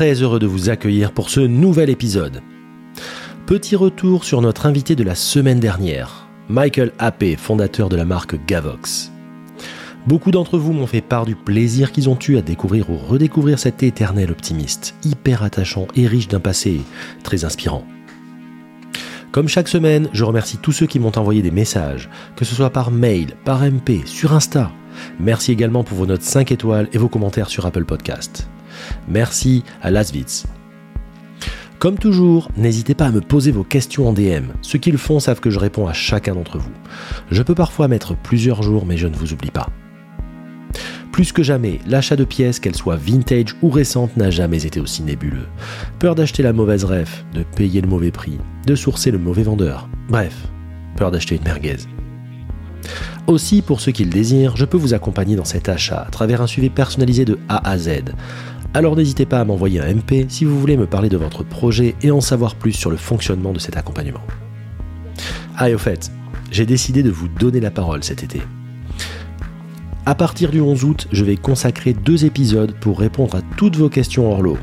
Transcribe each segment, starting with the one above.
très heureux de vous accueillir pour ce nouvel épisode. Petit retour sur notre invité de la semaine dernière, Michael Happé, fondateur de la marque Gavox. Beaucoup d'entre vous m'ont fait part du plaisir qu'ils ont eu à découvrir ou redécouvrir cet éternel optimiste, hyper attachant et riche d'un passé très inspirant. Comme chaque semaine, je remercie tous ceux qui m'ont envoyé des messages, que ce soit par mail, par MP, sur Insta. Merci également pour vos notes 5 étoiles et vos commentaires sur Apple Podcast. Merci à Laswitz. Comme toujours, n'hésitez pas à me poser vos questions en DM. Ceux qui le font savent que je réponds à chacun d'entre vous. Je peux parfois mettre plusieurs jours, mais je ne vous oublie pas. Plus que jamais, l'achat de pièces, qu'elles soient vintage ou récentes, n'a jamais été aussi nébuleux. Peur d'acheter la mauvaise ref, de payer le mauvais prix, de sourcer le mauvais vendeur. Bref, peur d'acheter une merguez. Aussi, pour ceux qui le désirent, je peux vous accompagner dans cet achat à travers un suivi personnalisé de A à Z, alors n'hésitez pas à m'envoyer un MP si vous voulez me parler de votre projet et en savoir plus sur le fonctionnement de cet accompagnement. Ah et au fait, j'ai décidé de vous donner la parole cet été. À partir du 11 août, je vais consacrer deux épisodes pour répondre à toutes vos questions hors lot.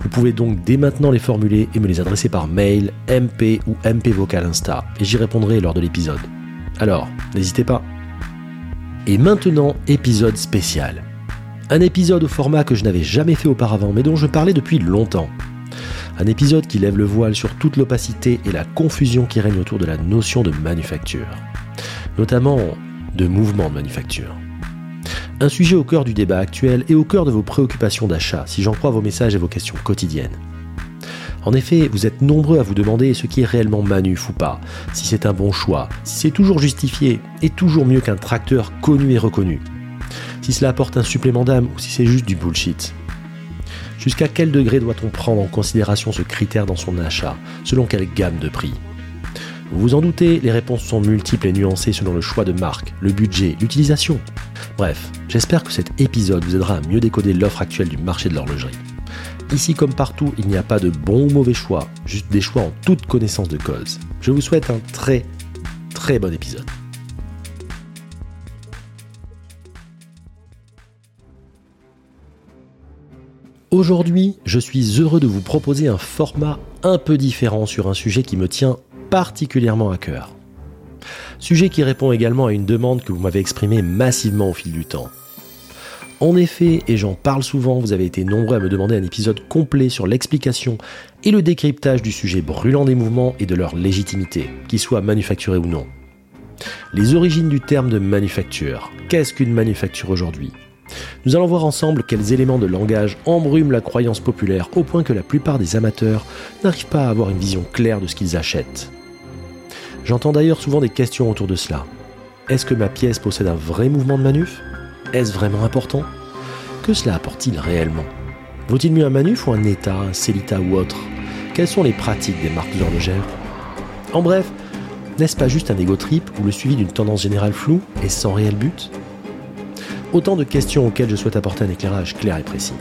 Vous pouvez donc dès maintenant les formuler et me les adresser par mail, MP ou MP vocal Insta, et j'y répondrai lors de l'épisode. Alors, n'hésitez pas. Et maintenant, épisode spécial. Un épisode au format que je n'avais jamais fait auparavant, mais dont je parlais depuis longtemps. Un épisode qui lève le voile sur toute l'opacité et la confusion qui règne autour de la notion de manufacture, notamment de mouvement de manufacture. Un sujet au cœur du débat actuel et au cœur de vos préoccupations d'achat, si j'en crois vos messages et vos questions quotidiennes. En effet, vous êtes nombreux à vous demander ce qui est réellement manuf ou pas, si c'est un bon choix, si c'est toujours justifié et toujours mieux qu'un tracteur connu et reconnu, si cela apporte un supplément d'âme ou si c'est juste du bullshit. Jusqu'à quel degré doit-on prendre en considération ce critère dans son achat Selon quelle gamme de prix? Vous vous en doutez, les réponses sont multiples et nuancées selon le choix de marque, le budget, l'utilisation. Bref, j'espère que cet épisode vous aidera à mieux décoder l'offre actuelle du marché de l'horlogerie. Ici comme partout, il n'y a pas de bon ou mauvais choix, juste des choix en toute connaissance de cause. Je vous souhaite un très très bon épisode. Aujourd'hui, je suis heureux de vous proposer un format un peu différent sur un sujet qui me tient particulièrement à cœur. Sujet qui répond également à une demande que vous m'avez exprimée massivement au fil du temps. En effet, et j'en parle souvent, vous avez été nombreux à me demander un épisode complet sur l'explication et le décryptage du sujet brûlant des mouvements et de leur légitimité, qu'ils soient manufacturés ou non. Les origines du terme de manufacture. Qu'est-ce qu'une manufacture aujourd'hui? Nous allons voir ensemble quels éléments de langage embrument la croyance populaire au point que la plupart des amateurs n'arrivent pas à avoir une vision claire de ce qu'ils achètent. J'entends d'ailleurs souvent des questions autour de cela. Est-ce que ma pièce possède un vrai mouvement de manuf? Est-ce vraiment important? Que cela apporte-t-il réellement? Vaut-il mieux un manuf ou un état, un Celita ou autre? Quelles sont les pratiques des marques horlogères En bref, n'est-ce pas juste un égo trip ou le suivi d'une tendance générale floue et sans réel but? Autant de questions auxquelles je souhaite apporter un éclairage clair et précis.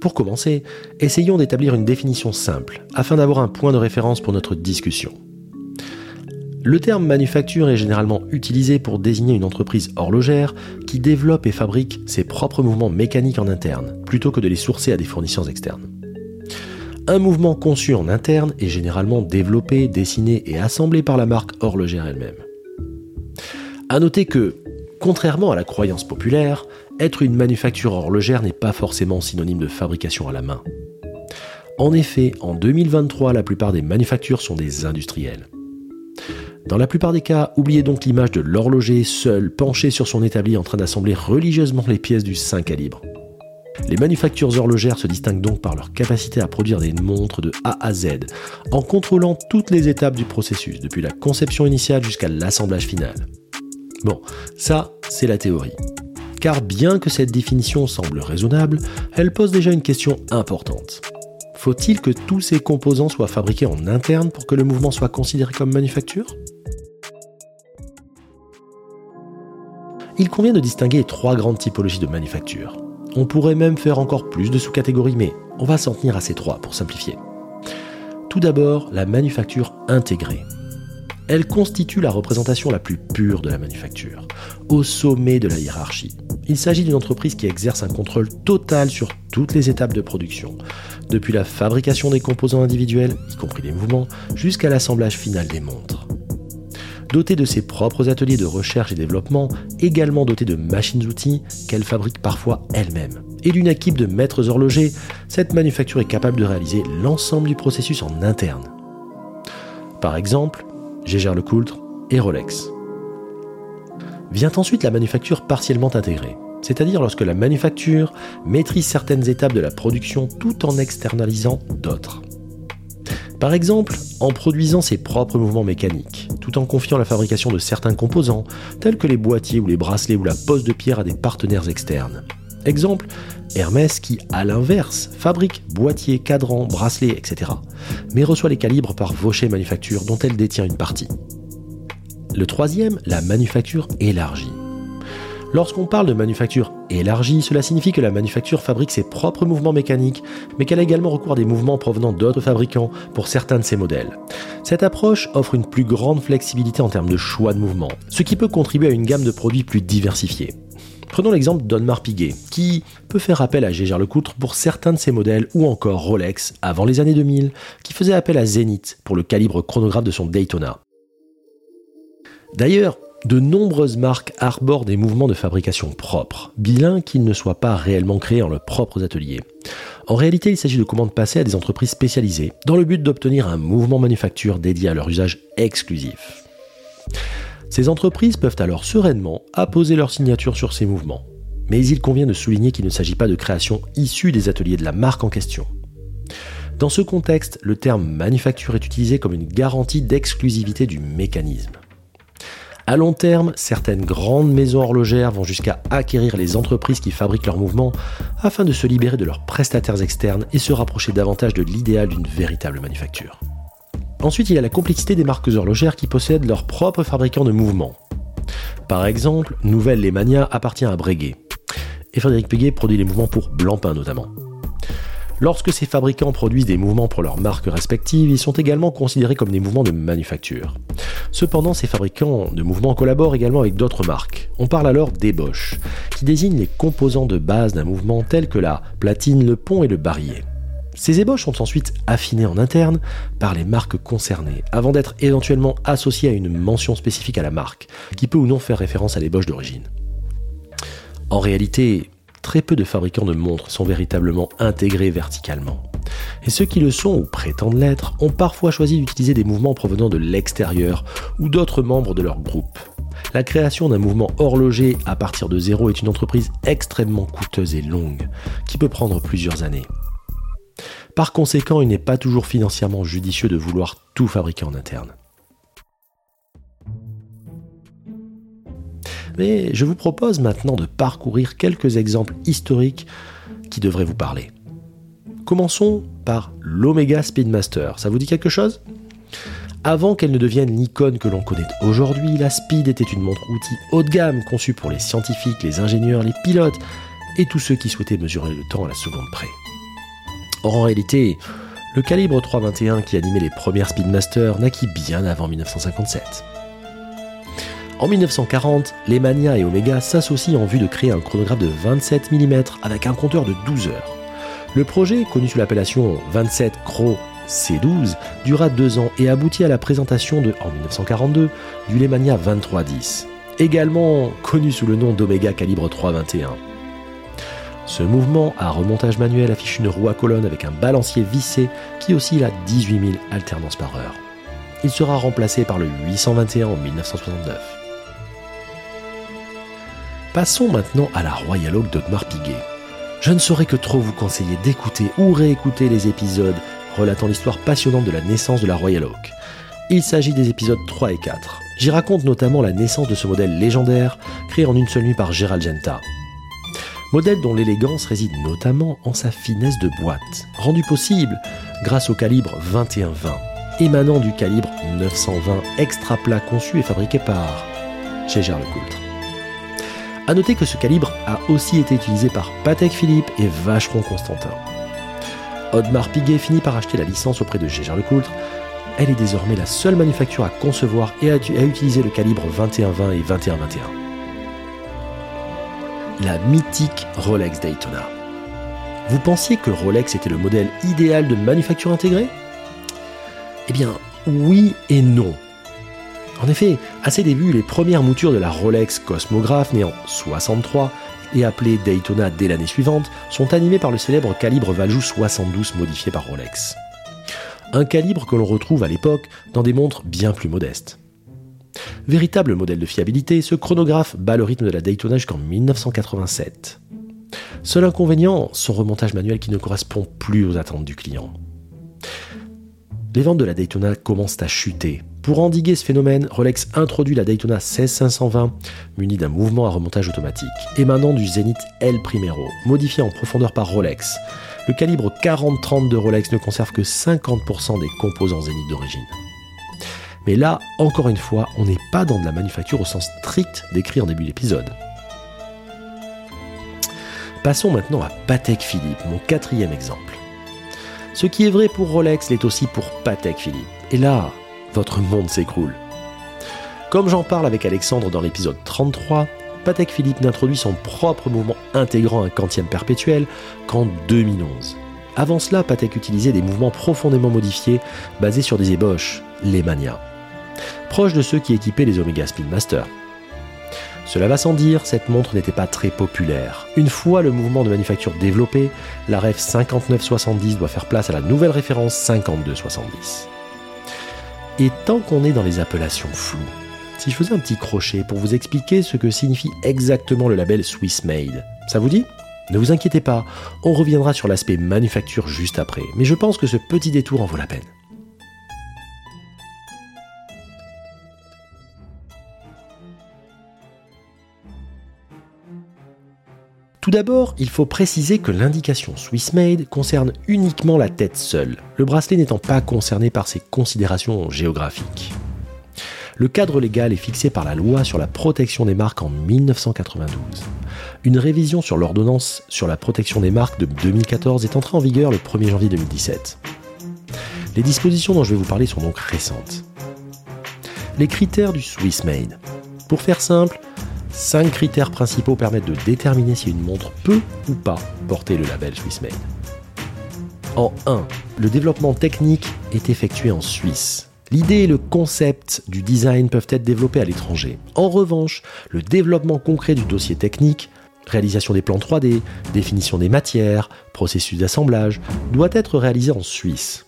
Pour commencer, essayons d'établir une définition simple, afin d'avoir un point de référence pour notre discussion. Le terme manufacture est généralement utilisé pour désigner une entreprise horlogère qui développe et fabrique ses propres mouvements mécaniques en interne, plutôt que de les sourcer à des fournisseurs externes. Un mouvement conçu en interne est généralement développé, dessiné et assemblé par la marque horlogère elle-même. A noter que, contrairement à la croyance populaire, être une manufacture horlogère n'est pas forcément synonyme de fabrication à la main. En effet, en 2023, la plupart des manufactures sont des industriels. Dans la plupart des cas, oubliez donc l'image de l'horloger seul, penché sur son établi en train d'assembler religieusement les pièces du 5 calibre. Les manufactures horlogères se distinguent donc par leur capacité à produire des montres de A à Z, en contrôlant toutes les étapes du processus, depuis la conception initiale jusqu'à l'assemblage final. Bon, ça, c'est la théorie. Car bien que cette définition semble raisonnable, elle pose déjà une question importante. Faut-il que tous ces composants soient fabriqués en interne pour que le mouvement soit considéré comme manufacture? Il convient de distinguer trois grandes typologies de manufacture. On pourrait même faire encore plus de sous-catégories, mais on va s'en tenir à ces trois pour simplifier. Tout d'abord, la manufacture intégrée. Elle constitue la représentation la plus pure de la manufacture, au sommet de la hiérarchie. Il s'agit d'une entreprise qui exerce un contrôle total sur toutes les étapes de production, depuis la fabrication des composants individuels, y compris les mouvements, jusqu'à l'assemblage final des montres. Dotée de ses propres ateliers de recherche et développement, également dotée de machines-outils qu'elle fabrique parfois elle-même, et d'une équipe de maîtres horlogers, cette manufacture est capable de réaliser l'ensemble du processus en interne. Par exemple, Gégère Lecoultre et Rolex. Vient ensuite la manufacture partiellement intégrée, c'est-à-dire lorsque la manufacture maîtrise certaines étapes de la production tout en externalisant d'autres. Par exemple, en produisant ses propres mouvements mécaniques, tout en confiant la fabrication de certains composants, tels que les boîtiers ou les bracelets ou la pose de pierre à des partenaires externes. Exemple, Hermès qui, à l'inverse, fabrique boîtiers, cadrans, bracelets, etc., mais reçoit les calibres par Vaucher Manufacture dont elle détient une partie. Le troisième, la manufacture élargie. Lorsqu'on parle de manufacture élargie, cela signifie que la manufacture fabrique ses propres mouvements mécaniques, mais qu'elle a également recours à des mouvements provenant d'autres fabricants pour certains de ses modèles. Cette approche offre une plus grande flexibilité en termes de choix de mouvements, ce qui peut contribuer à une gamme de produits plus diversifiée. Prenons l'exemple d'Onmar Piguet, qui peut faire appel à Gégère Lecoutre pour certains de ses modèles, ou encore Rolex, avant les années 2000, qui faisait appel à Zenith pour le calibre chronographe de son Daytona. D'ailleurs, de nombreuses marques arborent des mouvements de fabrication propres, bien qu'ils ne soient pas réellement créés en leurs propres ateliers. En réalité, il s'agit de commandes passées à des entreprises spécialisées, dans le but d'obtenir un mouvement manufacture dédié à leur usage exclusif. Ces entreprises peuvent alors sereinement apposer leur signature sur ces mouvements. Mais il convient de souligner qu'il ne s'agit pas de création issue des ateliers de la marque en question. Dans ce contexte, le terme manufacture est utilisé comme une garantie d'exclusivité du mécanisme. À long terme, certaines grandes maisons horlogères vont jusqu'à acquérir les entreprises qui fabriquent leurs mouvements afin de se libérer de leurs prestataires externes et se rapprocher davantage de l'idéal d'une véritable manufacture. Ensuite, il y a la complexité des marques horlogères qui possèdent leurs propres fabricants de mouvements. Par exemple, Nouvelle Lemania appartient à Breguet. Et Frédéric Péguet produit les mouvements pour Blancpain notamment. Lorsque ces fabricants produisent des mouvements pour leurs marques respectives, ils sont également considérés comme des mouvements de manufacture. Cependant, ces fabricants de mouvements collaborent également avec d'autres marques. On parle alors d'ébauche, qui désigne les composants de base d'un mouvement tels que la platine, le pont et le barillet. Ces ébauches sont ensuite affinées en interne par les marques concernées, avant d'être éventuellement associées à une mention spécifique à la marque, qui peut ou non faire référence à l'ébauche d'origine. En réalité, très peu de fabricants de montres sont véritablement intégrés verticalement. Et ceux qui le sont ou prétendent l'être ont parfois choisi d'utiliser des mouvements provenant de l'extérieur ou d'autres membres de leur groupe. La création d'un mouvement horloger à partir de zéro est une entreprise extrêmement coûteuse et longue, qui peut prendre plusieurs années. Par conséquent, il n'est pas toujours financièrement judicieux de vouloir tout fabriquer en interne. Mais je vous propose maintenant de parcourir quelques exemples historiques qui devraient vous parler. Commençons par l'Omega Speedmaster. Ça vous dit quelque chose? Avant qu'elle ne devienne l'icône que l'on connaît aujourd'hui, la Speed était une montre-outil haut de gamme conçue pour les scientifiques, les ingénieurs, les pilotes et tous ceux qui souhaitaient mesurer le temps à la seconde près. Or en réalité, le calibre 321 qui animait les premières Speedmaster naquit bien avant 1957. En 1940, les Mania et Omega s'associent en vue de créer un chronographe de 27 mm avec un compteur de 12 heures. Le projet, connu sous l'appellation 27 Cro C12, dura deux ans et aboutit à la présentation de, en 1942 du Lemania 2310, également connu sous le nom d'Omega calibre 321. Ce mouvement à remontage manuel affiche une roue à colonne avec un balancier vissé qui oscille à 18 000 alternances par heure. Il sera remplacé par le 821 en 1969. Passons maintenant à la Royal Oak d'Otmar Piguet. Je ne saurais que trop vous conseiller d'écouter ou réécouter les épisodes relatant l'histoire passionnante de la naissance de la Royal Oak. Il s'agit des épisodes 3 et 4. J'y raconte notamment la naissance de ce modèle légendaire, créé en une seule nuit par Gérald Genta. Modèle dont l'élégance réside notamment en sa finesse de boîte, rendue possible grâce au calibre 21-20, émanant du calibre 920 extra plat conçu et fabriqué par chez Lecoultre. A noter que ce calibre a aussi été utilisé par Patek Philippe et Vacheron Constantin. Audemars Piguet finit par acheter la licence auprès de Gégère Lecoultre. Elle est désormais la seule manufacture à concevoir et à, utiliser le calibre 21-20 et 21-21. La mythique Rolex Daytona. Vous pensiez que Rolex était le modèle idéal de manufacture intégrée? Eh bien, oui et non. En effet, à ses débuts, les premières moutures de la Rolex Cosmograph, née en 63, et appelée Daytona dès l'année suivante, sont animées par le célèbre calibre Valjoux 72 modifié par Rolex. Un calibre que l'on retrouve à l'époque dans des montres bien plus modestes. Véritable modèle de fiabilité, ce chronographe bat le rythme de la Daytona jusqu'en 1987. Seul inconvénient, son remontage manuel qui ne correspond plus aux attentes du client. Les ventes de la Daytona commencent à chuter, pour endiguer ce phénomène, Rolex introduit la Daytona 16520 munie d'un mouvement à remontage automatique, émanant du Zenith L Primero, modifié en profondeur par Rolex. Le calibre 40-30 de Rolex ne conserve que 50% des composants Zenith d'origine. Mais là, encore une fois, on n'est pas dans de la manufacture au sens strict décrit en début d'épisode. Passons maintenant à Patek Philippe, mon quatrième exemple. Ce qui est vrai pour Rolex l'est aussi pour Patek Philippe. Et là, votre monde s'écroule. Comme j'en parle avec Alexandre dans l'épisode 33, Patek Philippe n'introduit son propre mouvement intégrant un quantième perpétuel qu'en 2011. Avant cela, Patek utilisait des mouvements profondément modifiés basés sur des ébauches, les Mania, proches de ceux qui équipaient les Omega Speedmaster. Cela va sans dire, cette montre n'était pas très populaire. Une fois le mouvement de manufacture développé, la REF 5970 doit faire place à la nouvelle référence 5270. Et tant qu'on est dans les appellations floues, si je faisais un petit crochet pour vous expliquer ce que signifie exactement le label Swiss Made, ça vous dit? Ne vous inquiétez pas, on reviendra sur l'aspect manufacture juste après, mais je pense que ce petit détour en vaut la peine. Tout d'abord, il faut préciser que l'indication Swiss Made concerne uniquement la tête seule, le bracelet n'étant pas concerné par ces considérations géographiques. Le cadre légal est fixé par la loi sur la protection des marques en 1992. Une révision sur l'ordonnance sur la protection des marques de 2014 est entrée en vigueur le 1er janvier 2017. Les dispositions dont je vais vous parler sont donc récentes. Les critères du Swiss Made. Pour faire simple, Cinq critères principaux permettent de déterminer si une montre peut ou pas porter le label Swiss Made. En 1, le développement technique est effectué en Suisse. L'idée et le concept du design peuvent être développés à l'étranger. En revanche, le développement concret du dossier technique, réalisation des plans 3D, définition des matières, processus d'assemblage, doit être réalisé en Suisse.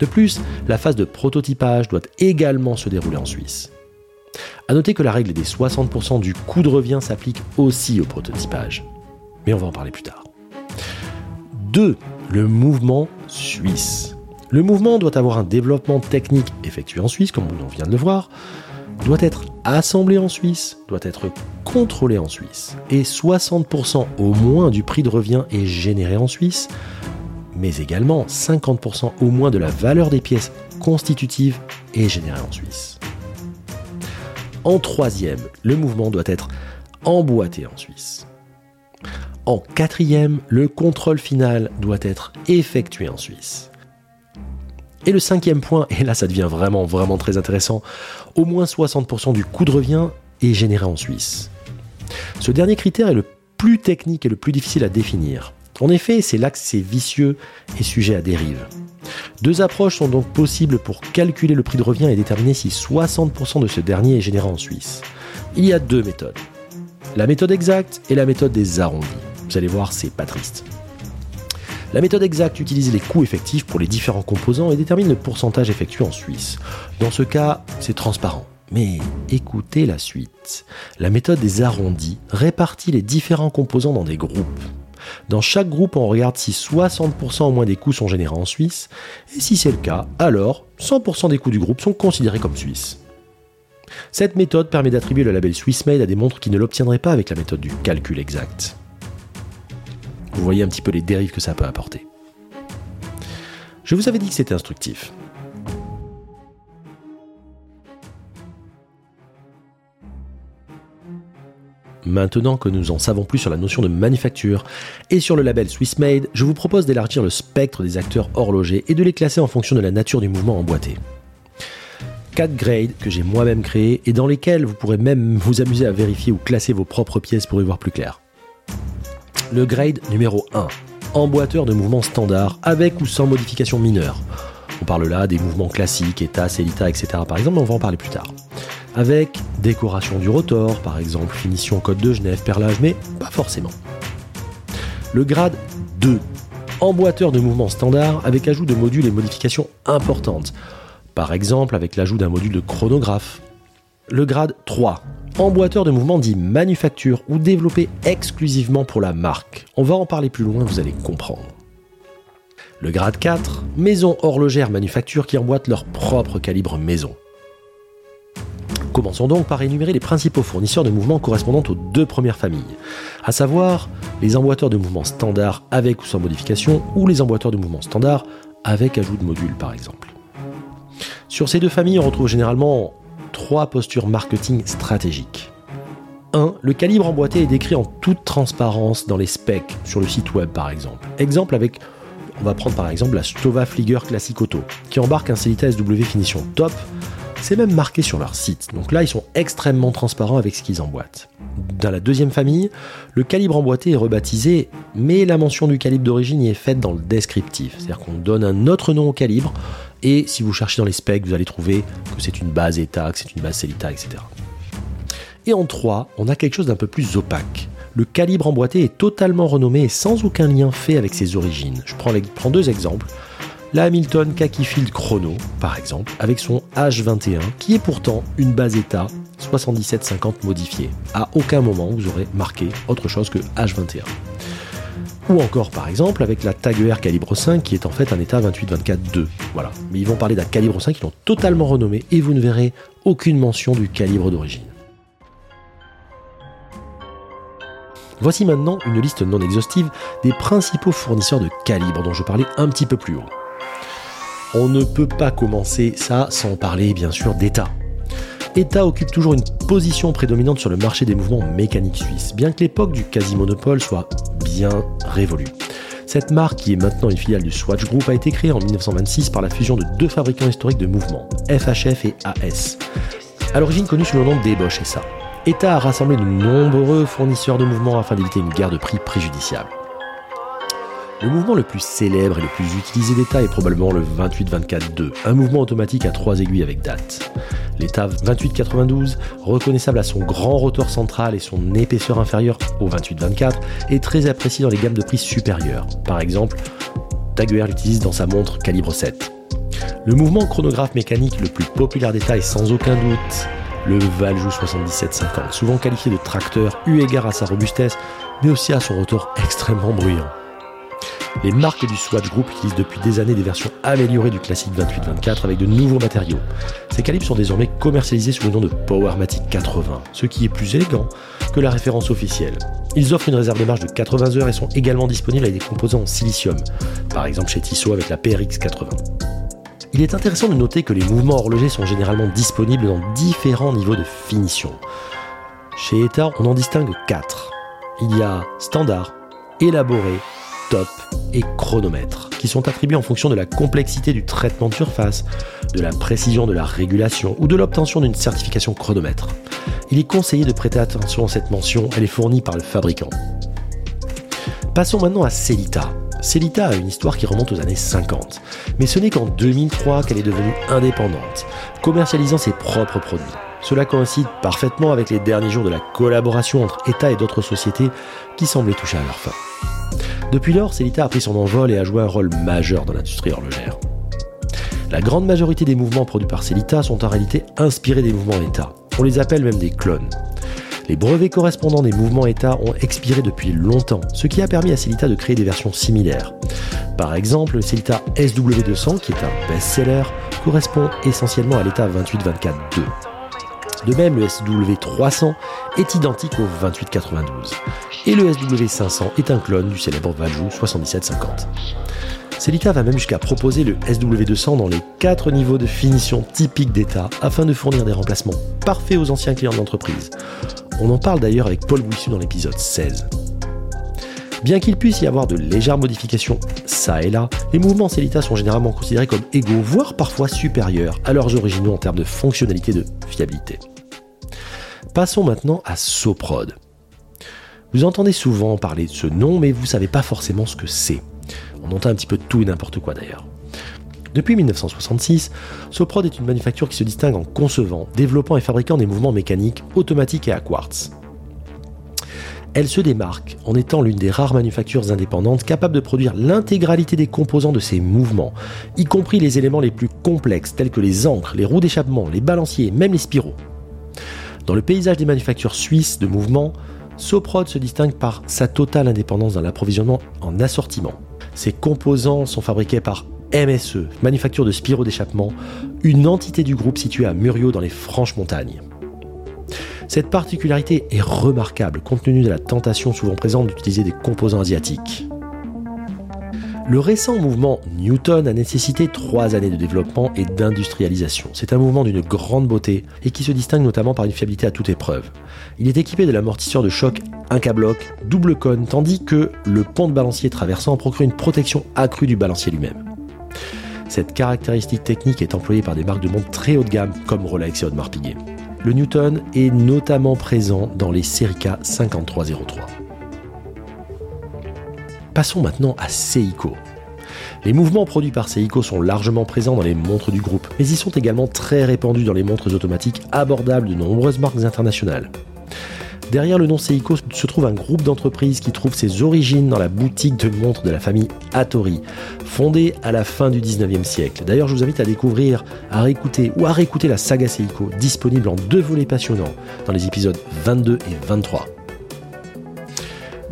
De plus, la phase de prototypage doit également se dérouler en Suisse. A noter que la règle des 60% du coût de revient s'applique aussi au prototypage. Mais on va en parler plus tard. 2. Le mouvement suisse. Le mouvement doit avoir un développement technique effectué en Suisse, comme on vient de le voir, doit être assemblé en Suisse, doit être contrôlé en Suisse, et 60% au moins du prix de revient est généré en Suisse, mais également 50% au moins de la valeur des pièces constitutives est générée en Suisse. En troisième, le mouvement doit être emboîté en Suisse. En quatrième, le contrôle final doit être effectué en Suisse. Et le cinquième point, et là ça devient vraiment vraiment très intéressant, au moins 60% du coût de revient est généré en Suisse. Ce dernier critère est le plus technique et le plus difficile à définir. En effet, c'est là que c'est vicieux et sujet à dérive. Deux approches sont donc possibles pour calculer le prix de revient et déterminer si 60% de ce dernier est généré en Suisse. Il y a deux méthodes. La méthode exacte et la méthode des arrondis. Vous allez voir, c'est pas triste. La méthode exacte utilise les coûts effectifs pour les différents composants et détermine le pourcentage effectué en Suisse. Dans ce cas, c'est transparent. Mais écoutez la suite. La méthode des arrondis répartit les différents composants dans des groupes. Dans chaque groupe, on regarde si 60% au moins des coûts sont générés en Suisse, et si c'est le cas, alors 100% des coûts du groupe sont considérés comme suisses. Cette méthode permet d'attribuer le label Swissmade à des montres qui ne l'obtiendraient pas avec la méthode du calcul exact. Vous voyez un petit peu les dérives que ça peut apporter. Je vous avais dit que c'était instructif. Maintenant que nous en savons plus sur la notion de manufacture et sur le label Swissmade, je vous propose d'élargir le spectre des acteurs horlogers et de les classer en fonction de la nature du mouvement emboîté. 4 grades que j'ai moi-même créés et dans lesquels vous pourrez même vous amuser à vérifier ou classer vos propres pièces pour y voir plus clair. Le grade numéro 1, emboîteur de mouvements standard avec ou sans modification mineure. On parle là des mouvements classiques, ETA, Celita, etc. par exemple, on va en parler plus tard. Avec décoration du rotor, par exemple, finition code de Genève, perlage, mais pas forcément. Le grade 2, emboîteur de mouvements standard avec ajout de modules et modifications importantes. Par exemple, avec l'ajout d'un module de chronographe. Le grade 3, emboîteur de mouvements dit manufacture ou développé exclusivement pour la marque. On va en parler plus loin, vous allez comprendre. Le grade 4, maison horlogère manufacture qui emboîtent leur propre calibre maison. Commençons donc par énumérer les principaux fournisseurs de mouvements correspondant aux deux premières familles, à savoir les emboîteurs de mouvements standard avec ou sans modification ou les emboîteurs de mouvements standard avec ajout de modules par exemple. Sur ces deux familles, on retrouve généralement trois postures marketing stratégiques. 1. Le calibre emboîté est décrit en toute transparence dans les specs sur le site web par exemple. Exemple avec, on va prendre par exemple la Stova Flieger Classic Auto, qui embarque un Celita SW finition top. C'est même marqué sur leur site. Donc là, ils sont extrêmement transparents avec ce qu'ils emboîtent. Dans la deuxième famille, le calibre emboîté est rebaptisé, mais la mention du calibre d'origine y est faite dans le descriptif. C'est-à-dire qu'on donne un autre nom au calibre et si vous cherchez dans les specs, vous allez trouver que c'est une base ETA, que c'est une base Celita, etc. Et en 3, on a quelque chose d'un peu plus opaque. Le calibre emboîté est totalement renommé et sans aucun lien fait avec ses origines. Je prends, prends deux exemples. La Hamilton Field Chrono, par exemple, avec son H21, qui est pourtant une base ETA 7750 modifiée. À aucun moment vous aurez marqué autre chose que H21. Ou encore par exemple avec la Tag R calibre 5 qui est en fait un état 28-24-2. Voilà. Mais ils vont parler d'un calibre 5 qui l'ont totalement renommé et vous ne verrez aucune mention du calibre d'origine. Voici maintenant une liste non exhaustive des principaux fournisseurs de calibres dont je parlais un petit peu plus haut. On ne peut pas commencer ça sans parler bien sûr d'État. ETA occupe toujours une position prédominante sur le marché des mouvements mécaniques suisses, bien que l'époque du quasi-monopole soit bien révolue. Cette marque, qui est maintenant une filiale du Swatch Group, a été créée en 1926 par la fusion de deux fabricants historiques de mouvements, FHF et AS. À l'origine connue sous le nom d'Ebosch SA. ETA a rassemblé de nombreux fournisseurs de mouvements afin d'éviter une guerre de prix préjudiciable. Le mouvement le plus célèbre et le plus utilisé d'État est probablement le 28-24-2, un mouvement automatique à trois aiguilles avec date. L'état 28-92, reconnaissable à son grand rotor central et son épaisseur inférieure au 28-24, est très apprécié dans les gammes de prix supérieures. Par exemple, Taguer l'utilise dans sa montre calibre 7. Le mouvement chronographe mécanique le plus populaire d'État est sans aucun doute le Valjoux 7750, souvent qualifié de tracteur eu égard à sa robustesse, mais aussi à son rotor extrêmement bruyant. Les marques du Swatch Group utilisent depuis des années des versions améliorées du classique 28-24 avec de nouveaux matériaux. Ces calibres sont désormais commercialisés sous le nom de Powermatic 80, ce qui est plus élégant que la référence officielle. Ils offrent une réserve de marge de 80 heures et sont également disponibles avec des composants en silicium, par exemple chez Tissot avec la PRX 80. Il est intéressant de noter que les mouvements horlogers sont généralement disponibles dans différents niveaux de finition. Chez ETA, on en distingue 4. Il y a standard, élaboré, top et chronomètre, qui sont attribués en fonction de la complexité du traitement de surface, de la précision de la régulation ou de l'obtention d'une certification chronomètre. Il est conseillé de prêter attention à cette mention, elle est fournie par le fabricant. Passons maintenant à Celita. Celita a une histoire qui remonte aux années 50, mais ce n'est qu'en 2003 qu'elle est devenue indépendante, commercialisant ses propres produits. Cela coïncide parfaitement avec les derniers jours de la collaboration entre État et d'autres sociétés qui semblaient toucher à leur fin. Depuis lors, Celita a pris son envol et a joué un rôle majeur dans l'industrie horlogère. La grande majorité des mouvements produits par Celita sont en réalité inspirés des mouvements ETA. On les appelle même des clones. Les brevets correspondants des mouvements ETA ont expiré depuis longtemps, ce qui a permis à Celita de créer des versions similaires. Par exemple, le Celita SW200, qui est un best-seller, correspond essentiellement à l'état 28-24-2. De même, le SW300 est identique au 2892 et le SW500 est un clone du célèbre Valjoux 7750. Celita va même jusqu'à proposer le SW200 dans les 4 niveaux de finition typiques d'État afin de fournir des remplacements parfaits aux anciens clients de l'entreprise. On en parle d'ailleurs avec Paul Bouissu dans l'épisode 16. Bien qu'il puisse y avoir de légères modifications ça et là, les mouvements Celita sont généralement considérés comme égaux, voire parfois supérieurs à leurs originaux en termes de fonctionnalité et de fiabilité. Passons maintenant à Soprod. Vous entendez souvent parler de ce nom, mais vous ne savez pas forcément ce que c'est. On entend un petit peu tout et n'importe quoi d'ailleurs. Depuis 1966, Soprod est une manufacture qui se distingue en concevant, développant et fabriquant des mouvements mécaniques automatiques et à quartz. Elle se démarque en étant l'une des rares manufactures indépendantes capables de produire l'intégralité des composants de ces mouvements, y compris les éléments les plus complexes tels que les encres, les roues d'échappement, les balanciers, même les spiraux. Dans le paysage des manufactures suisses de mouvements, Soprod se distingue par sa totale indépendance dans l'approvisionnement en assortiment. Ces composants sont fabriqués par MSE, Manufacture de Spiraux d'échappement, une entité du groupe située à Muriot dans les Franches-Montagnes. Cette particularité est remarquable compte tenu de la tentation souvent présente d'utiliser des composants asiatiques. Le récent mouvement Newton a nécessité trois années de développement et d'industrialisation. C'est un mouvement d'une grande beauté et qui se distingue notamment par une fiabilité à toute épreuve. Il est équipé de l'amortisseur de choc Inca Block double cône, tandis que le pont de balancier traversant procure une protection accrue du balancier lui-même. Cette caractéristique technique est employée par des marques de montre très haut de gamme comme Rolex et Audemars Piguet. Le Newton est notamment présent dans les Serica 5303. Passons maintenant à Seiko. Les mouvements produits par Seiko sont largement présents dans les montres du groupe, mais ils sont également très répandus dans les montres automatiques abordables de nombreuses marques internationales. Derrière le nom Seiko se trouve un groupe d'entreprises qui trouve ses origines dans la boutique de montres de la famille Hattori, fondée à la fin du 19e siècle. D'ailleurs, je vous invite à découvrir, à réécouter ou à réécouter la saga Seiko, disponible en deux volets passionnants dans les épisodes 22 et 23.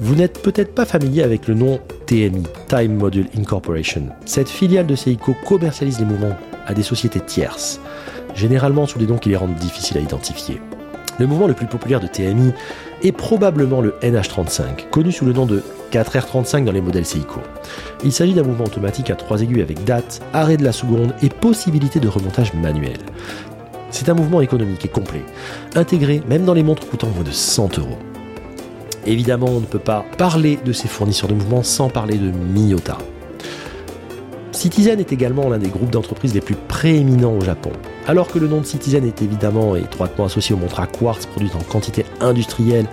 Vous n'êtes peut-être pas familier avec le nom TMI, Time Module Incorporation. Cette filiale de Seiko commercialise les mouvements à des sociétés tierces, généralement sous des noms qui les rendent difficiles à identifier. Le mouvement le plus populaire de TMI est probablement le NH35, connu sous le nom de 4R35 dans les modèles Seiko. Il s'agit d'un mouvement automatique à trois aiguilles avec date, arrêt de la seconde et possibilité de remontage manuel. C'est un mouvement économique et complet, intégré même dans les montres coûtant moins de 100 euros. Évidemment, on ne peut pas parler de ces fournisseurs de mouvements sans parler de Miyota. Citizen est également l'un des groupes d'entreprises les plus prééminents au Japon. Alors que le nom de Citizen est évidemment étroitement associé aux montres à quartz produites en quantité industrielle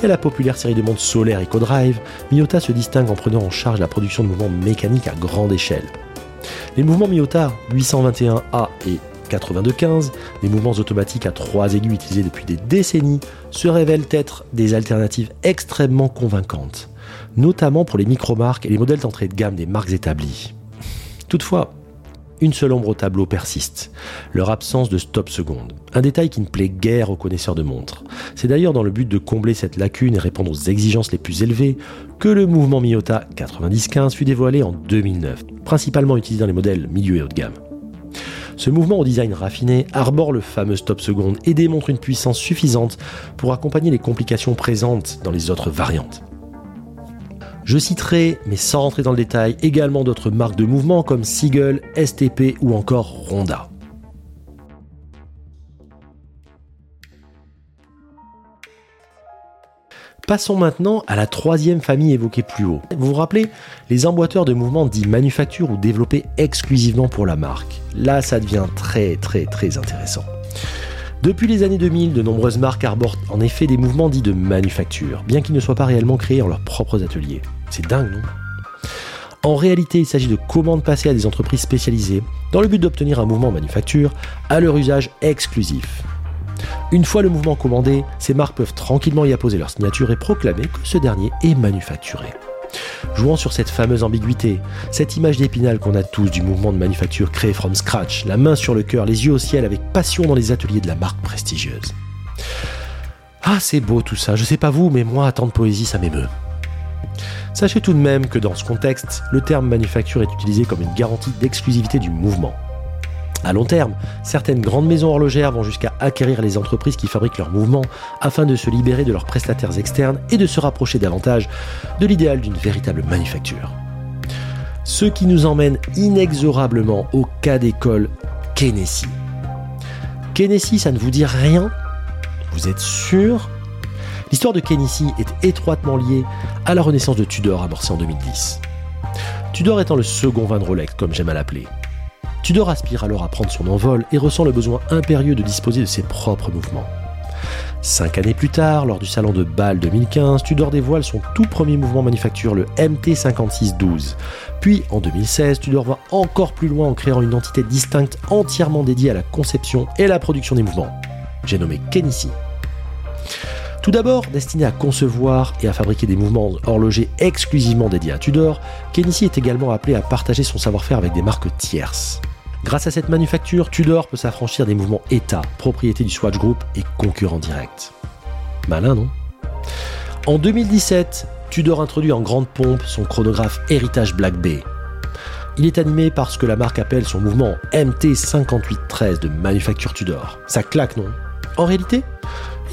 et à la populaire série de montres solaires EcoDrive, Miyota se distingue en prenant en charge la production de mouvements mécaniques à grande échelle. Les mouvements Miyota 821A et 8215, des mouvements automatiques à trois aiguilles utilisés depuis des décennies, se révèlent être des alternatives extrêmement convaincantes, notamment pour les micro-marques et les modèles d'entrée de gamme des marques établies. Toutefois, une seule ombre au tableau persiste, leur absence de stop seconde. Un détail qui ne plaît guère aux connaisseurs de montres. C'est d'ailleurs dans le but de combler cette lacune et répondre aux exigences les plus élevées que le mouvement Miyota 9015 fut dévoilé en 2009, principalement utilisé dans les modèles milieu et haut de gamme. Ce mouvement au design raffiné arbore le fameux stop seconde et démontre une puissance suffisante pour accompagner les complications présentes dans les autres variantes. Je citerai, mais sans rentrer dans le détail, également d'autres marques de mouvement comme Seagull, STP ou encore Ronda. Passons maintenant à la troisième famille évoquée plus haut. Vous vous rappelez les emboîteurs de mouvements dits manufacture ou développés exclusivement pour la marque. Là, ça devient très très très intéressant. Depuis les années 2000, de nombreuses marques arborent en effet des mouvements dits de manufacture, bien qu'ils ne soient pas réellement créés en leurs propres ateliers. C'est dingue, non? En réalité, il s'agit de commandes passées à des entreprises spécialisées dans le but d'obtenir un mouvement manufacture à leur usage exclusif. Une fois le mouvement commandé, ces marques peuvent tranquillement y apposer leur signature et proclamer que ce dernier est manufacturé. Jouant sur cette fameuse ambiguïté, cette image d'épinal qu'on a tous du mouvement de manufacture créé from scratch, la main sur le cœur, les yeux au ciel avec passion dans les ateliers de la marque prestigieuse. Ah, c'est beau tout ça, je sais pas vous, mais moi, tant de poésie, ça m'émeut. Sachez tout de même que dans ce contexte, le terme manufacture est utilisé comme une garantie d'exclusivité du mouvement. À long terme, certaines grandes maisons horlogères vont jusqu'à acquérir les entreprises qui fabriquent leurs mouvements afin de se libérer de leurs prestataires externes et de se rapprocher davantage de l'idéal d'une véritable manufacture. Ce qui nous emmène inexorablement au cas d'école Kennedy. Kennedy, ça ne vous dit rien? Vous êtes sûr? L'histoire de Kennedy est étroitement liée à la renaissance de Tudor amorcée en 2010. Tudor étant le second vin de Rolex, comme j'aime à l'appeler. Tudor aspire alors à prendre son envol et ressent le besoin impérieux de disposer de ses propres mouvements. Cinq années plus tard, lors du salon de Bâle 2015, Tudor dévoile son tout premier mouvement manufacture, le MT5612. Puis, en 2016, Tudor va encore plus loin en créant une entité distincte entièrement dédiée à la conception et la production des mouvements. J'ai nommé Kenichi. Tout d'abord, destiné à concevoir et à fabriquer des mouvements horlogers exclusivement dédiés à Tudor, Kenichi est également appelé à partager son savoir-faire avec des marques tierces. Grâce à cette manufacture, Tudor peut s'affranchir des mouvements État, propriété du Swatch Group et concurrent direct. Malin, non? En 2017, Tudor introduit en grande pompe son chronographe Héritage Black Bay. Il est animé par ce que la marque appelle son mouvement MT5813 de manufacture Tudor. Ça claque, non? En réalité,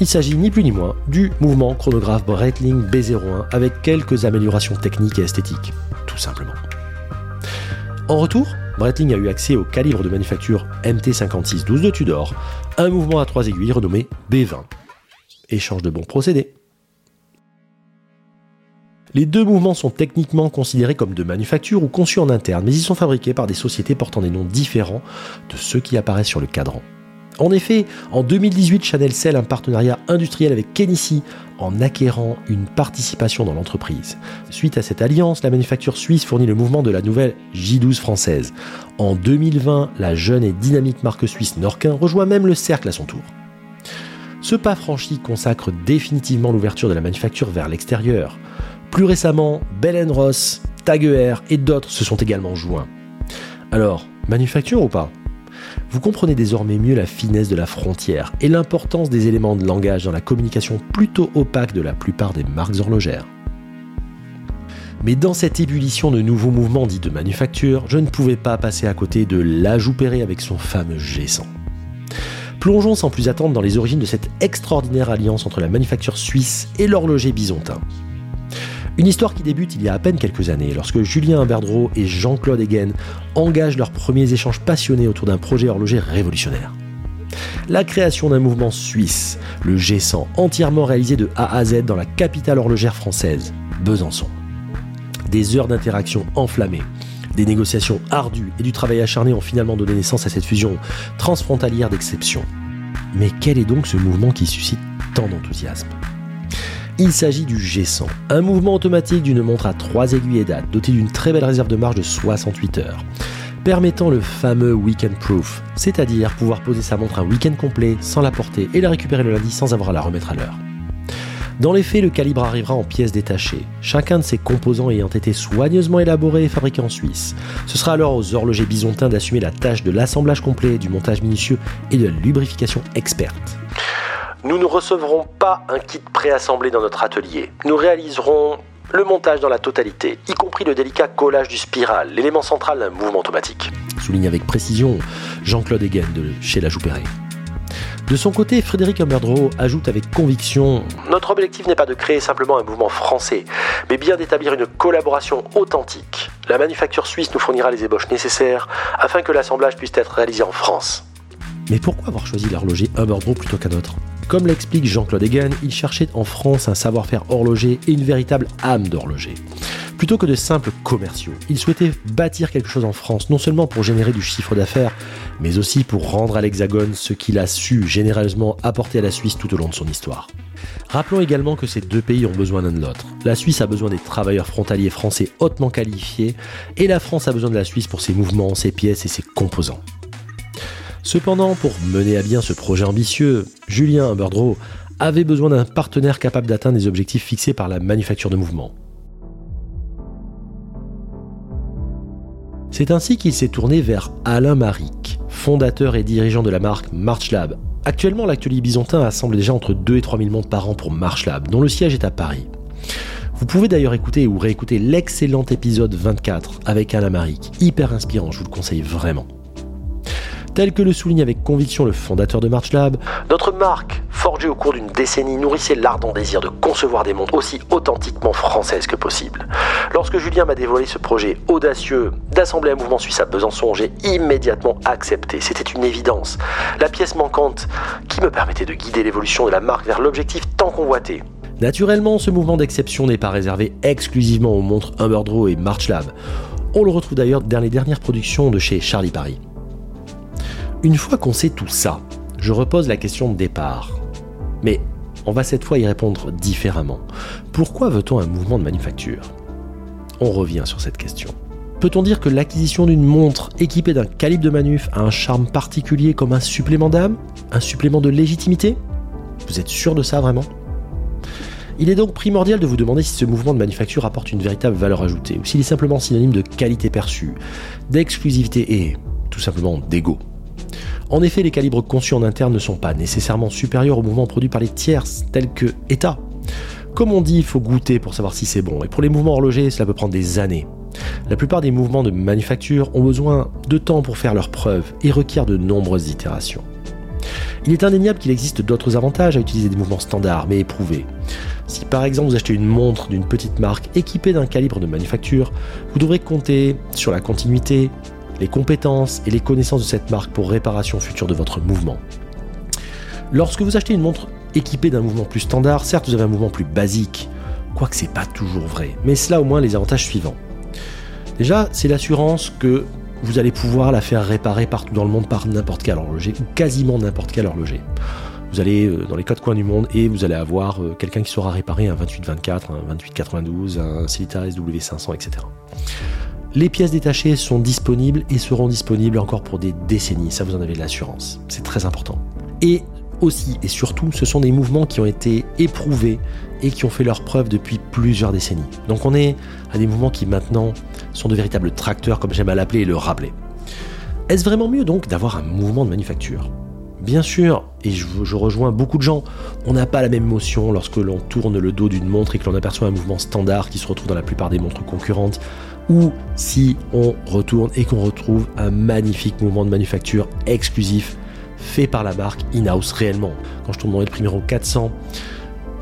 il s'agit ni plus ni moins du mouvement chronographe Breitling B01 avec quelques améliorations techniques et esthétiques, tout simplement. En retour, Breitling a eu accès au calibre de manufacture MT5612 de Tudor, un mouvement à trois aiguilles renommé B20. Échange de bons procédés. Les deux mouvements sont techniquement considérés comme de manufacture ou conçus en interne, mais ils sont fabriqués par des sociétés portant des noms différents de ceux qui apparaissent sur le cadran. En effet, en 2018, Chanel scelle un partenariat industriel avec Kenichi en acquérant une participation dans l'entreprise. Suite à cette alliance, la manufacture suisse fournit le mouvement de la nouvelle J12 française. En 2020, la jeune et dynamique marque suisse Norquin rejoint même le cercle à son tour. Ce pas franchi consacre définitivement l'ouverture de la manufacture vers l'extérieur. Plus récemment, Bell Ross, Tag et d'autres se sont également joints. Alors, manufacture ou pas? Vous comprenez désormais mieux la finesse de la frontière et l'importance des éléments de langage dans la communication plutôt opaque de la plupart des marques horlogères. Mais dans cette ébullition de nouveaux mouvements dits de manufacture, je ne pouvais pas passer à côté de l'ajout avec son fameux G100. Plongeons sans plus attendre dans les origines de cette extraordinaire alliance entre la manufacture suisse et l'horloger bisontin. Une histoire qui débute il y a à peine quelques années, lorsque Julien Imberdreau et Jean-Claude Egen engagent leurs premiers échanges passionnés autour d'un projet horloger révolutionnaire. La création d'un mouvement suisse, le G100, entièrement réalisé de A à Z dans la capitale horlogère française, Besançon. Des heures d'interaction enflammées, des négociations ardues et du travail acharné ont finalement donné naissance à cette fusion transfrontalière d'exception. Mais quel est donc ce mouvement qui suscite tant d'enthousiasme? Il s'agit du G100, un mouvement automatique d'une montre à 3 aiguilles et dates, doté d'une très belle réserve de marge de 68 heures, permettant le fameux weekend proof, c'est-à-dire pouvoir poser sa montre un week-end complet sans la porter et la récupérer le lundi sans avoir à la remettre à l'heure. Dans les faits, le calibre arrivera en pièces détachées, chacun de ses composants ayant été soigneusement élaborés et fabriqués en Suisse. Ce sera alors aux horlogers bisontins d'assumer la tâche de l'assemblage complet, du montage minutieux et de la lubrification experte. Nous ne recevrons pas un kit préassemblé dans notre atelier. Nous réaliserons le montage dans la totalité, y compris le délicat collage du spiral, l'élément central d'un mouvement automatique. Souligne avec précision Jean-Claude Egen de chez La Joupéré. De son côté, Frédéric Humberdreau ajoute avec conviction Notre objectif n'est pas de créer simplement un mouvement français, mais bien d'établir une collaboration authentique. La manufacture suisse nous fournira les ébauches nécessaires afin que l'assemblage puisse être réalisé en France. Mais pourquoi avoir choisi l'horloger Humberdreau plutôt qu'un autre? Comme l'explique Jean-Claude Egan, il cherchait en France un savoir-faire horloger et une véritable âme d'horloger. Plutôt que de simples commerciaux, il souhaitait bâtir quelque chose en France, non seulement pour générer du chiffre d'affaires, mais aussi pour rendre à l'Hexagone ce qu'il a su généreusement apporter à la Suisse tout au long de son histoire. Rappelons également que ces deux pays ont besoin l'un de l'autre. La Suisse a besoin des travailleurs frontaliers français hautement qualifiés, et la France a besoin de la Suisse pour ses mouvements, ses pièces et ses composants. Cependant, pour mener à bien ce projet ambitieux, Julien Humberdreau avait besoin d'un partenaire capable d'atteindre les objectifs fixés par la manufacture de mouvement. C'est ainsi qu'il s'est tourné vers Alain Maric, fondateur et dirigeant de la marque MarchLab. Actuellement, l'atelier byzantin assemble déjà entre 2 et 3 000 montres par an pour MarchLab, dont le siège est à Paris. Vous pouvez d'ailleurs écouter ou réécouter l'excellent épisode 24 avec Alain Maric, hyper inspirant, je vous le conseille vraiment. Tel que le souligne avec conviction le fondateur de MarchLab, notre marque, forgée au cours d'une décennie, nourrissait l'ardent désir de concevoir des montres aussi authentiquement françaises que possible. Lorsque Julien m'a dévoilé ce projet audacieux d'assembler un mouvement suisse à Besançon, j'ai immédiatement accepté. C'était une évidence. La pièce manquante qui me permettait de guider l'évolution de la marque vers l'objectif tant convoité. Naturellement, ce mouvement d'exception n'est pas réservé exclusivement aux montres Humberdrow et MarchLab. On le retrouve d'ailleurs dans les dernières productions de chez Charlie Paris. Une fois qu'on sait tout ça, je repose la question de départ. Mais on va cette fois y répondre différemment. Pourquoi veut-on un mouvement de manufacture? On revient sur cette question. Peut-on dire que l'acquisition d'une montre équipée d'un calibre de manuf a un charme particulier comme un supplément d'âme? Un supplément de légitimité? Vous êtes sûr de ça vraiment? Il est donc primordial de vous demander si ce mouvement de manufacture apporte une véritable valeur ajoutée ou s'il est simplement synonyme de qualité perçue, d'exclusivité et tout simplement d'ego. En effet, les calibres conçus en interne ne sont pas nécessairement supérieurs aux mouvements produits par les tierces, tels que ETA. Comme on dit, il faut goûter pour savoir si c'est bon, et pour les mouvements horlogers, cela peut prendre des années. La plupart des mouvements de manufacture ont besoin de temps pour faire leurs preuves et requièrent de nombreuses itérations. Il est indéniable qu'il existe d'autres avantages à utiliser des mouvements standards mais éprouvés. Si par exemple vous achetez une montre d'une petite marque équipée d'un calibre de manufacture, vous devrez compter sur la continuité, les compétences et les connaissances de cette marque pour réparation future de votre mouvement. Lorsque vous achetez une montre équipée d'un mouvement plus standard, certes vous avez un mouvement plus basique, quoique c'est pas toujours vrai, mais cela au moins les avantages suivants. Déjà, c'est l'assurance que vous allez pouvoir la faire réparer partout dans le monde par n'importe quel horloger, ou quasiment n'importe quel horloger. Vous allez euh, dans les quatre coins du monde et vous allez avoir euh, quelqu'un qui saura réparer un 2824, un 2892, un Celita SW500, etc. Les pièces détachées sont disponibles et seront disponibles encore pour des décennies, ça vous en avez de l'assurance. C'est très important. Et aussi et surtout, ce sont des mouvements qui ont été éprouvés et qui ont fait leur preuve depuis plusieurs décennies. Donc on est à des mouvements qui maintenant sont de véritables tracteurs, comme j'aime à l'appeler et le rappeler. Est-ce vraiment mieux donc d'avoir un mouvement de manufacture? Bien sûr, et je, rejoins beaucoup de gens, on n'a pas la même émotion lorsque l'on tourne le dos d'une montre et que l'on aperçoit un mouvement standard qui se retrouve dans la plupart des montres concurrentes ou si on retourne et qu'on retrouve un magnifique mouvement de manufacture exclusif fait par la marque in-house réellement. Quand je tourne mon Primero 400,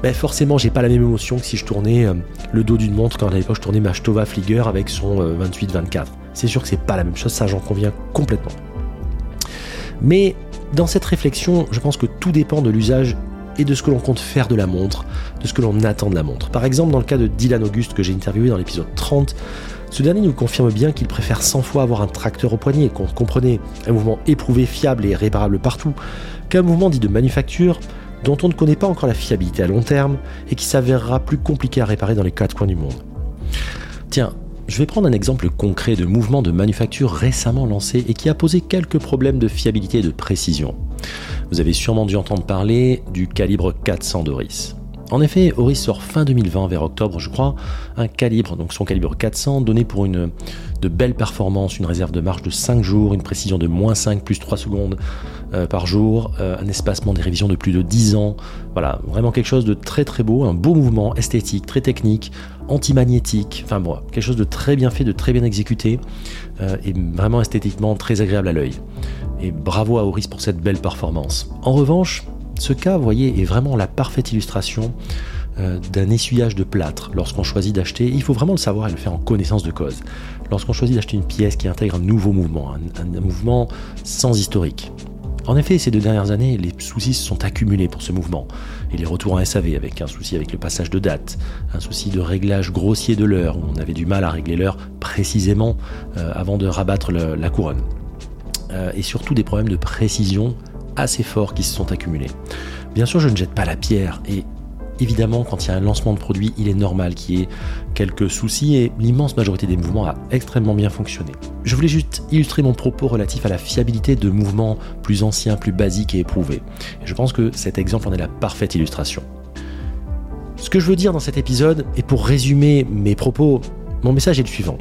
ben forcément j'ai pas la même émotion que si je tournais euh, le dos d'une montre quand à l'époque je tournais ma Stova Flieger avec son 28-24. Euh, C'est sûr que c'est pas la même chose, ça j'en conviens complètement. Mais dans cette réflexion, je pense que tout dépend de l'usage et de ce que l'on compte faire de la montre, de ce que l'on attend de la montre. Par exemple, dans le cas de Dylan Auguste que j'ai interviewé dans l'épisode 30, ce dernier nous confirme bien qu'il préfère 100 fois avoir un tracteur au poignet, qu'on comprenait un mouvement éprouvé, fiable et réparable partout, qu'un mouvement dit de manufacture dont on ne connaît pas encore la fiabilité à long terme et qui s'avérera plus compliqué à réparer dans les quatre coins du monde. Tiens, je vais prendre un exemple concret de mouvement de manufacture récemment lancé et qui a posé quelques problèmes de fiabilité et de précision. Vous avez sûrement dû entendre parler du calibre 400 Doris. En effet, Oris sort fin 2020, vers octobre, je crois, un calibre, donc son calibre 400, donné pour une de belles performances, une réserve de marche de 5 jours, une précision de moins 5 plus 3 secondes euh, par jour, euh, un espacement des révisions de plus de 10 ans. Voilà, vraiment quelque chose de très très beau, un beau mouvement esthétique, très technique, anti-magnétique, enfin bon, quelque chose de très bien fait, de très bien exécuté, euh, et vraiment esthétiquement très agréable à l'œil. Et bravo à Oris pour cette belle performance. En revanche, ce cas, vous voyez, est vraiment la parfaite illustration euh, d'un essuyage de plâtre. Lorsqu'on choisit d'acheter, il faut vraiment le savoir et le faire en connaissance de cause. Lorsqu'on choisit d'acheter une pièce qui intègre un nouveau mouvement, un, mouvement sans historique. En effet, ces deux dernières années, les soucis se sont accumulés pour ce mouvement. Et les retours en SAV, avec un souci avec le passage de date, un souci de réglage grossier de l'heure, où on avait du mal à régler l'heure précisément euh, avant de rabattre la couronne. Euh, et surtout des problèmes de précision assez forts qui se sont accumulés. Bien sûr, je ne jette pas la pierre et évidemment, quand il y a un lancement de produit, il est normal qu'il y ait quelques soucis et l'immense majorité des mouvements a extrêmement bien fonctionné. Je voulais juste illustrer mon propos relatif à la fiabilité de mouvements plus anciens, plus basiques et éprouvés. je pense que cet exemple en est la parfaite illustration. Ce que je veux dire dans cet épisode, et pour résumer mes propos, mon message est le suivant.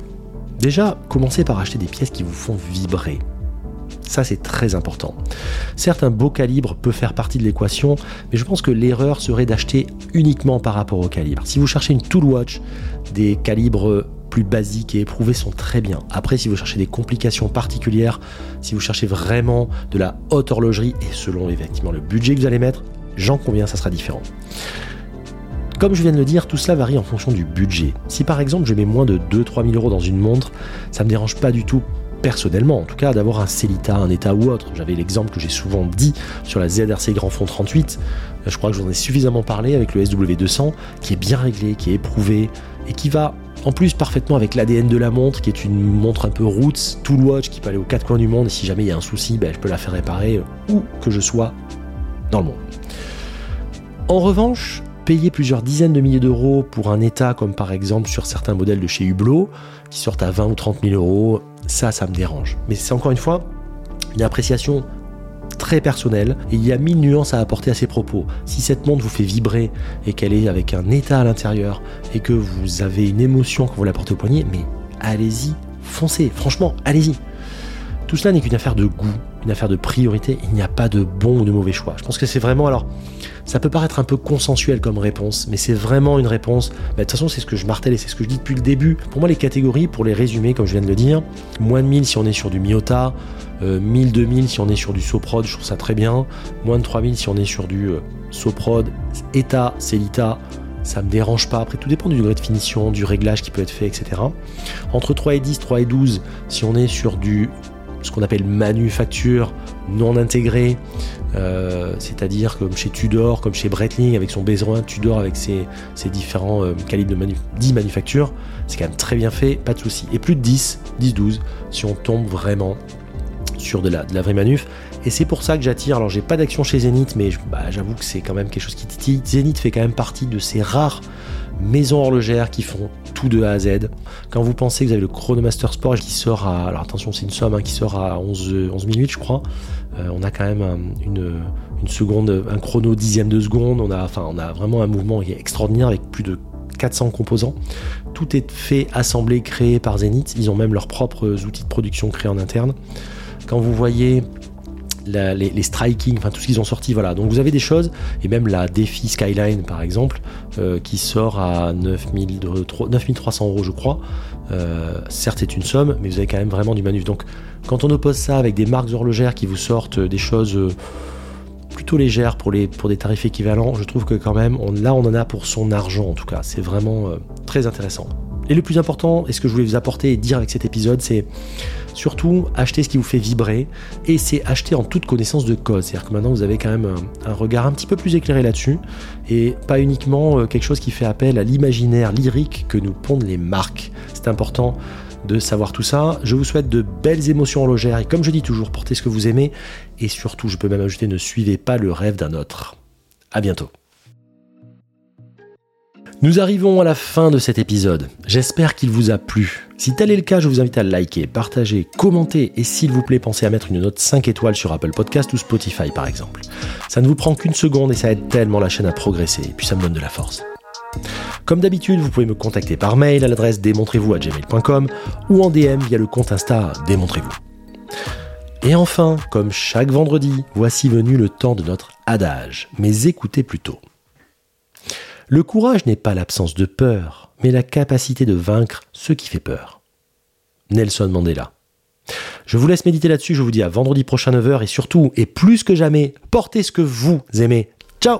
Déjà, commencez par acheter des pièces qui vous font vibrer, ça, c'est très important. Certes, un beau calibre peut faire partie de l'équation, mais je pense que l'erreur serait d'acheter uniquement par rapport au calibre. Si vous cherchez une tool watch, des calibres plus basiques et éprouvées sont très bien. Après, si vous cherchez des complications particulières, si vous cherchez vraiment de la haute horlogerie, et selon effectivement le budget que vous allez mettre, j'en conviens, ça sera différent. Comme je viens de le dire, tout cela varie en fonction du budget. Si par exemple je mets moins de 2-3 000 euros dans une montre, ça me dérange pas du tout personnellement, en tout cas, d'avoir un Celita, un état ou autre. J'avais l'exemple que j'ai souvent dit sur la ZRC Grand Fond 38. Je crois que j'en ai suffisamment parlé avec le SW200, qui est bien réglé, qui est éprouvé et qui va en plus parfaitement avec l'ADN de la montre, qui est une montre un peu roots, tool watch, qui peut aller aux quatre coins du monde. Et si jamais il y a un souci, ben, je peux la faire réparer euh, où que je sois dans le monde. En revanche, payer plusieurs dizaines de milliers d'euros pour un état, comme par exemple sur certains modèles de chez Hublot, qui sortent à 20 ou 30 000 euros, ça, ça me dérange. Mais c'est encore une fois une appréciation très personnelle il y a mille nuances à apporter à ces propos. Si cette montre vous fait vibrer et qu'elle est avec un état à l'intérieur et que vous avez une émotion quand vous la portez au poignet, mais allez-y, foncez, franchement, allez-y. Tout cela n'est qu'une affaire de goût, affaire de priorité, il n'y a pas de bon ou de mauvais choix. Je pense que c'est vraiment alors ça peut paraître un peu consensuel comme réponse, mais c'est vraiment une réponse. de toute façon, c'est ce que je martèle et c'est ce que je dis depuis le début. Pour moi, les catégories, pour les résumer, comme je viens de le dire, moins de 1000 si on est sur du Miota, 1000, euh, 2000 si on est sur du Soprod, je trouve ça très bien. Moins de 3000 si on est sur du euh, Soprod, ETA, Celita, ça me dérange pas. Après, tout dépend du degré de finition, du réglage qui peut être fait, etc. Entre 3 et 10, 3 et 12, si on est sur du ce qu'on appelle manufacture non intégrée, euh, c'est-à-dire comme chez Tudor, comme chez Breitling avec son Besoin Tudor avec ses, différents euh, calibres de manu 10 manufactures, c'est quand même très bien fait, pas de souci. Et plus de 10, 10, 12, si on tombe vraiment sur de la, de la vraie manuf. Et c'est pour ça que j'attire, alors j'ai pas d'action chez Zenith, mais bah, j'avoue que c'est quand même quelque chose qui titille. Zenith fait quand même partie de ces rares maisons horlogères qui font tout de A à Z. Quand vous pensez que vous avez le Chronomaster Sport qui sort à, alors attention c'est une somme hein, qui sort à 11, 11 minutes je crois, euh, on a quand même une, une, seconde, un chrono dixième de seconde, on a, enfin, on a vraiment un mouvement qui est extraordinaire avec plus de 400 composants. Tout est fait, assemblé, créé par Zenith. Ils ont même leurs propres outils de production créés en interne. Quand vous voyez les, striking, enfin tout ce qu'ils ont sorti, voilà. Donc vous avez des choses, et même la Défi Skyline par exemple, euh, qui sort à 9300 euros je crois. Euh, certes c'est une somme, mais vous avez quand même vraiment du manuf. Donc quand on oppose ça avec des marques horlogères qui vous sortent des choses euh, plutôt légères pour, les, des tarifs équivalents, je trouve que quand même, là on en a pour son argent en tout cas. C'est vraiment très intéressant. Et le plus important, et ce que je voulais vous apporter et dire avec cet épisode, c'est surtout acheter ce qui vous fait vibrer et c'est acheter en toute connaissance de cause. C'est-à-dire que maintenant vous avez quand même un, regard un petit peu plus éclairé là-dessus et pas uniquement euh, quelque chose qui fait appel à l'imaginaire lyrique que nous pondent les marques. C'est important de savoir tout ça. Je vous souhaite de belles émotions horlogères et comme je dis toujours, portez ce que vous aimez et surtout, je peux même ajouter, ne suivez pas le rêve d'un autre. À bientôt. Nous arrivons à la fin de cet épisode. J'espère qu'il vous a plu. Si tel est le cas, je vous invite à liker, partager, commenter et s'il vous plaît, pensez à mettre une note 5 étoiles sur Apple Podcast ou Spotify par exemple. Ça ne vous prend qu'une seconde et ça aide tellement la chaîne à progresser et puis ça me donne de la force. Comme d'habitude, vous pouvez me contacter par mail à l'adresse démontrez-vous à gmail.com ou en DM via le compte Insta démontrez-vous. Et enfin, comme chaque vendredi, voici venu le temps de notre adage, mais écoutez plutôt. Le courage n'est pas l'absence de peur, mais la capacité de vaincre ce qui fait peur. Nelson Mandela. Je vous laisse méditer là-dessus, je vous dis à vendredi prochain 9h et surtout, et plus que jamais, portez ce que vous aimez. Ciao